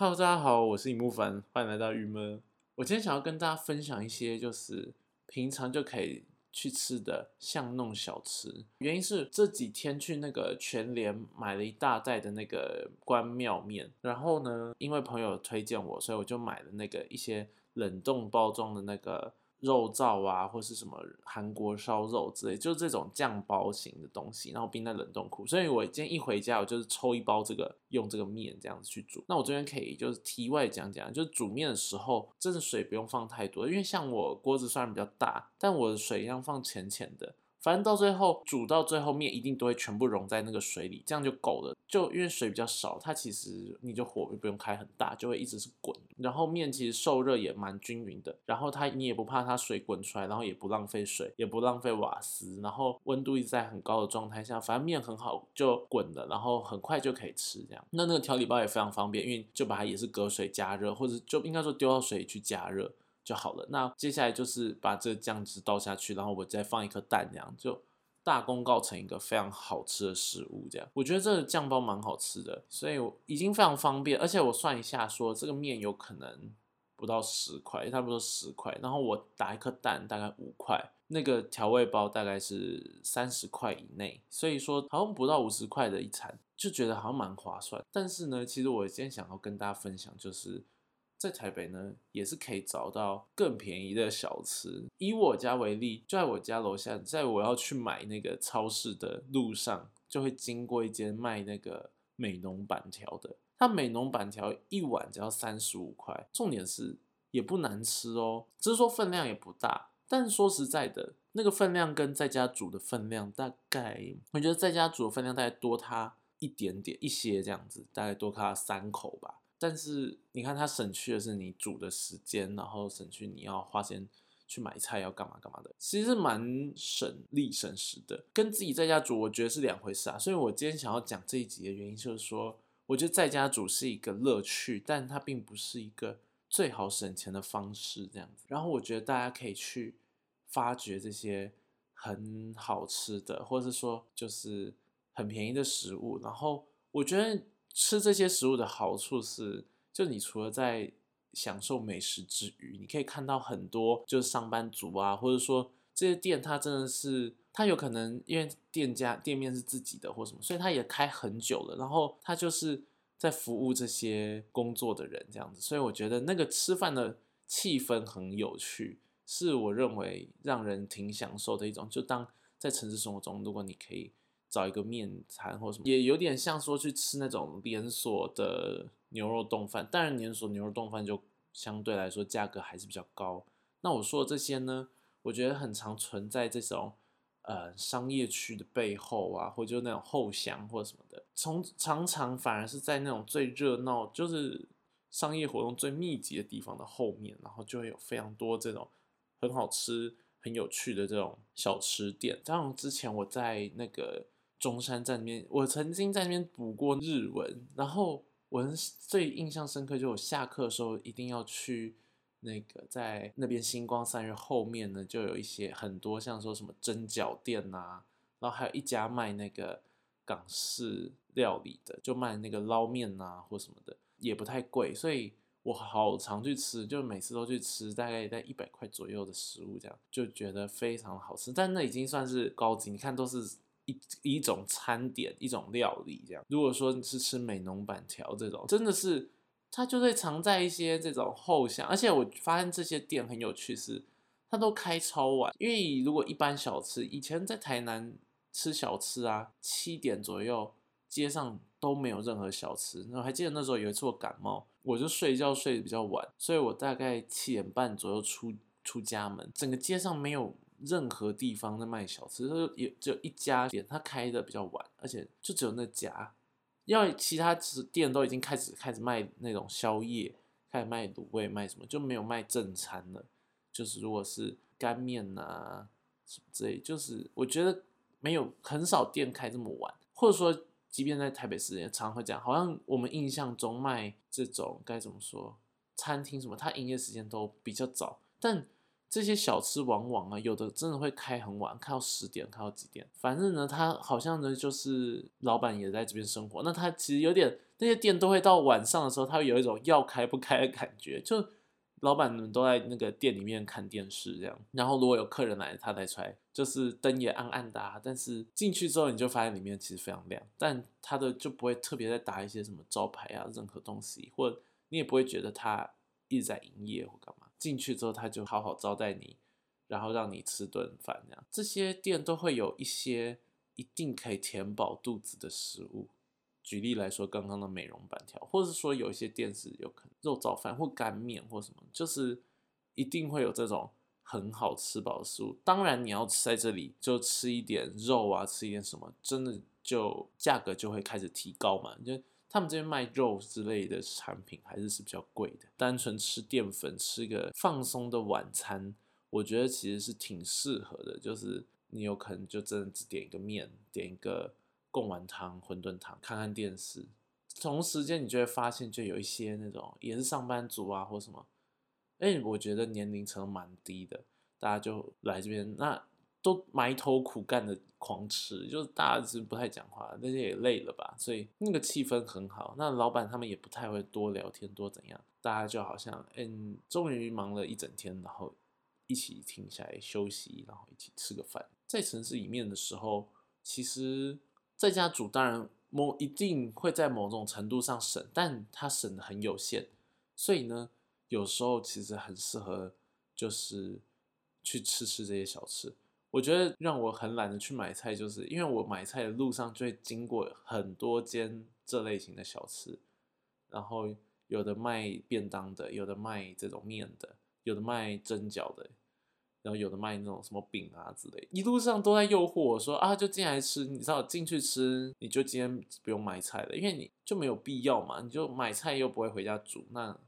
Hello，大家好，我是尹木凡，欢迎来到郁闷。我今天想要跟大家分享一些，就是平常就可以去吃的巷弄小吃。原因是这几天去那个全联买了一大袋的那个关庙面，然后呢，因为朋友推荐我，所以我就买了那个一些冷冻包装的那个。肉燥啊，或是什么韩国烧肉之类，就是这种酱包型的东西，然后冰在冷冻库。所以我今天一回家，我就是抽一包这个，用这个面这样子去煮。那我这边可以就是题外讲讲，就是煮面的时候，真的水不用放太多，因为像我锅子虽然比较大，但我的水一样放浅浅的。反正到最后煮到最后面一定都会全部溶在那个水里，这样就够了。就因为水比较少，它其实你就火不用开很大，就会一直是滚。然后面其实受热也蛮均匀的，然后它你也不怕它水滚出来，然后也不浪费水，也不浪费瓦斯，然后温度一直在很高的状态下，反正面很好就滚了，然后很快就可以吃这样。那那个调理包也非常方便，因为就把它也是隔水加热，或者就应该说丢到水里去加热。就好了。那接下来就是把这个酱汁倒下去，然后我再放一颗蛋，这样就大功告成一个非常好吃的食物。这样，我觉得这个酱包蛮好吃的，所以我已经非常方便。而且我算一下，说这个面有可能不到十块，差不多十块。然后我打一颗蛋大概五块，那个调味包大概是三十块以内，所以说好像不到五十块的一餐，就觉得好像蛮划算。但是呢，其实我今天想要跟大家分享就是。在台北呢，也是可以找到更便宜的小吃。以我家为例，就在我家楼下，在我要去买那个超市的路上，就会经过一间卖那个美浓板条的。它美浓板条一碗只要三十五块，重点是也不难吃哦，只是说分量也不大。但说实在的，那个分量跟在家煮的分量大概，我觉得在家煮的分量大概多它一点点一些这样子，大概多它三口吧。但是你看，它省去的是你煮的时间，然后省去你要花钱去买菜要干嘛干嘛的，其实蛮省力省时的。跟自己在家煮，我觉得是两回事啊。所以我今天想要讲这一集的原因，就是说，我觉得在家煮是一个乐趣，但它并不是一个最好省钱的方式，这样子。然后我觉得大家可以去发掘这些很好吃的，或者是说就是很便宜的食物。然后我觉得。吃这些食物的好处是，就你除了在享受美食之余，你可以看到很多就是上班族啊，或者说这些店，它真的是它有可能因为店家店面是自己的或什么，所以它也开很久了，然后它就是在服务这些工作的人这样子，所以我觉得那个吃饭的气氛很有趣，是我认为让人挺享受的一种。就当在城市生活中，如果你可以。找一个面餐或什么，也有点像说去吃那种连锁的牛肉冻饭。当然，连锁牛肉冻饭就相对来说价格还是比较高。那我说的这些呢，我觉得很常存在这种呃商业区的背后啊，或者就那种后巷或什么的。从常常反而是在那种最热闹，就是商业活动最密集的地方的后面，然后就会有非常多这种很好吃、很有趣的这种小吃店。像之前我在那个。中山站那边，我曾经在那边补过日文，然后我最印象深刻，就我下课的时候一定要去那个在那边星光三月后面呢，就有一些很多像说什么蒸饺店呐，然后还有一家卖那个港式料理的，就卖那个捞面呐或什么的，也不太贵，所以我好常去吃，就每次都去吃，大概在一百块左右的食物，这样就觉得非常好吃，但那已经算是高级，你看都是。一一种餐点，一种料理，这样。如果说你是吃美浓板条这种，真的是它就会藏在一些这种后巷，而且我发现这些店很有趣，是它都开超晚。因为如果一般小吃，以前在台南吃小吃啊，七点左右街上都没有任何小吃。我还记得那时候有一次我感冒，我就睡觉睡得比较晚，所以我大概七点半左右出出家门，整个街上没有。任何地方在卖小吃，就也只有一家店，它开的比较晚，而且就只有那家，要其他店都已经开始开始卖那种宵夜，开始卖卤味，卖什么就没有卖正餐了。就是如果是干面呐什么之类，就是我觉得没有很少店开这么晚，或者说即便在台北市也常会这样，好像我们印象中卖这种该怎么说，餐厅什么，它营业时间都比较早，但。这些小吃往往啊，有的真的会开很晚，开到十点，开到几点。反正呢，他好像呢，就是老板也在这边生活。那他其实有点那些店都会到晚上的时候，他会有一种要开不开的感觉，就老板们都在那个店里面看电视这样。然后如果有客人来，他才出来，就是灯也暗暗的，啊，但是进去之后你就发现里面其实非常亮，但他的就不会特别在打一些什么招牌啊，任何东西，或你也不会觉得他一直在营业或干嘛。进去之后他就好好招待你，然后让你吃顿饭这样。这些店都会有一些一定可以填饱肚子的食物。举例来说，刚刚的美容板条，或者是说有一些店是有可能肉燥饭或干面或什么，就是一定会有这种很好吃饱的食物。当然，你要在这里就吃一点肉啊，吃一点什么，真的就价格就会开始提高嘛。就他们这边卖肉之类的产品还是是比较贵的。单纯吃淀粉，吃个放松的晚餐，我觉得其实是挺适合的。就是你有可能就真的只点一个面，点一个。贡丸汤、馄饨汤，看看电视，同时间你就会发现，就有一些那种也是上班族啊，或什么，哎，我觉得年龄层蛮低的，大家就来这边，那都埋头苦干的狂吃，就是大家是不太讲话，那些也累了吧，所以那个气氛很好。那老板他们也不太会多聊天，多怎样，大家就好像，嗯，终于忙了一整天，然后一起停下来休息，然后一起吃个饭。在城市里面的时候，其实。在家煮当然某一定会在某种程度上省，但它省的很有限，所以呢，有时候其实很适合就是去吃吃这些小吃。我觉得让我很懒得去买菜，就是因为我买菜的路上就会经过很多间这类型的小吃，然后有的卖便当的，有的卖这种面的，有的卖蒸饺的。然后有的卖那种什么饼啊之类，一路上都在诱惑我说啊，就进来吃，你知道进去吃，你就今天不用买菜了，因为你就没有必要嘛，你就买菜又不会回家煮，那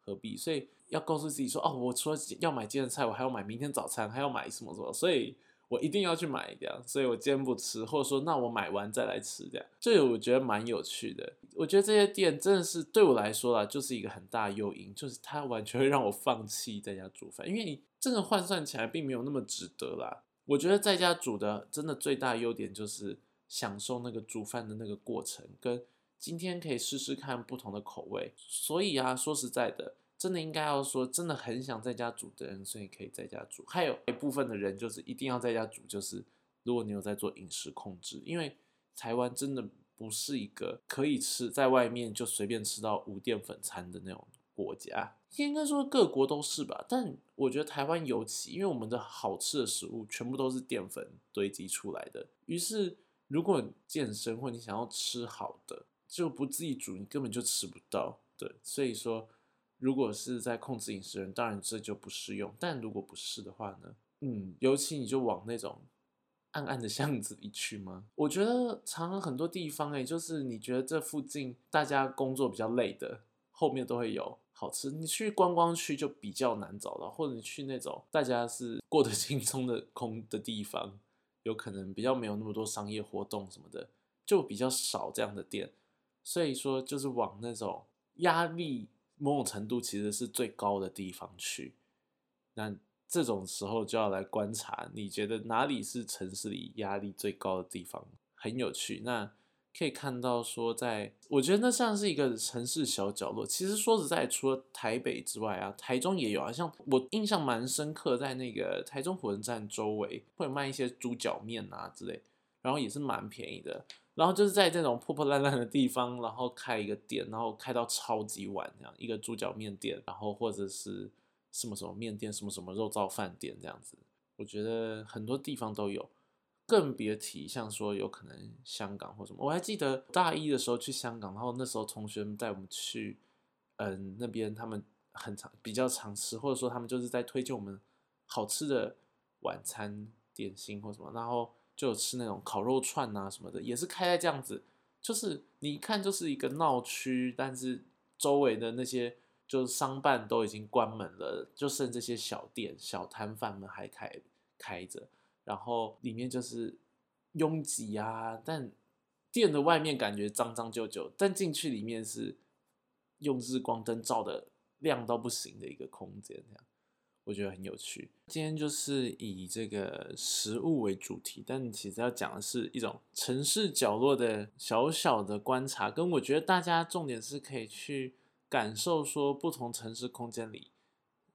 何必？所以要告诉自己说，哦，我除了要买今天的菜，我还要买明天早餐，还要买什么什么，所以。我一定要去买这样，所以我今天不吃，或者说那我买完再来吃这样，这我觉得蛮有趣的。我觉得这些店真的是对我来说啦，就是一个很大诱因，就是它完全会让我放弃在家煮饭，因为你真的换算起来并没有那么值得啦。我觉得在家煮的真的最大优点就是享受那个煮饭的那个过程，跟今天可以试试看不同的口味。所以啊，说实在的。真的应该要说，真的很想在家煮的人，所以可以在家煮。还有一部分的人就是一定要在家煮，就是如果你有在做饮食控制，因为台湾真的不是一个可以吃在外面就随便吃到无淀粉餐的那种国家。应该说各国都是吧，但我觉得台湾尤其，因为我们的好吃的食物全部都是淀粉堆积出来的。于是，如果你健身或你想要吃好的，就不自己煮，你根本就吃不到。对，所以说。如果是在控制饮食人，当然这就不适用。但如果不是的话呢？嗯，尤其你就往那种暗暗的巷子里去吗？我觉得常常很多地方，哎，就是你觉得这附近大家工作比较累的，后面都会有好吃。你去观光区就比较难找到，或者你去那种大家是 过得轻松的空的地方，有可能比较没有那么多商业活动什么的，就比较少这样的店。所以说，就是往那种压力。某种程度其实是最高的地方去，那这种时候就要来观察，你觉得哪里是城市里压力最高的地方？很有趣。那可以看到说，在我觉得那像是一个城市小角落。其实说实在，除了台北之外啊，台中也有啊。像我印象蛮深刻，在那个台中火车站周围会卖一些猪脚面啊之类，然后也是蛮便宜的。然后就是在这种破破烂烂的地方，然后开一个店，然后开到超级晚，这样一个猪脚面店，然后或者是什么什么面店，什么什么肉燥饭店这样子，我觉得很多地方都有，更别提像说有可能香港或什么。我还记得大一的时候去香港，然后那时候同学们带我们去，嗯，那边他们很常比较常吃，或者说他们就是在推荐我们好吃的晚餐点心或什么，然后。就吃那种烤肉串啊什么的，也是开在这样子，就是你一看就是一个闹区，但是周围的那些就是商办都已经关门了，就剩这些小店、小摊贩们还开开着，然后里面就是拥挤啊，但店的外面感觉脏脏旧旧，但进去里面是用日光灯照的亮到不行的一个空间，这样。我觉得很有趣。今天就是以这个食物为主题，但其实要讲的是一种城市角落的小小的观察，跟我觉得大家重点是可以去感受说不同城市空间里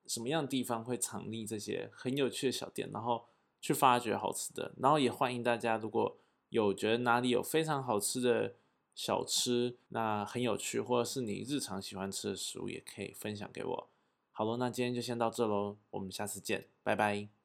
什么样的地方会藏匿这些很有趣的小店，然后去发掘好吃的，然后也欢迎大家如果有觉得哪里有非常好吃的。小吃那很有趣，或者是你日常喜欢吃的食物，也可以分享给我。好了，那今天就先到这喽，我们下次见，拜拜。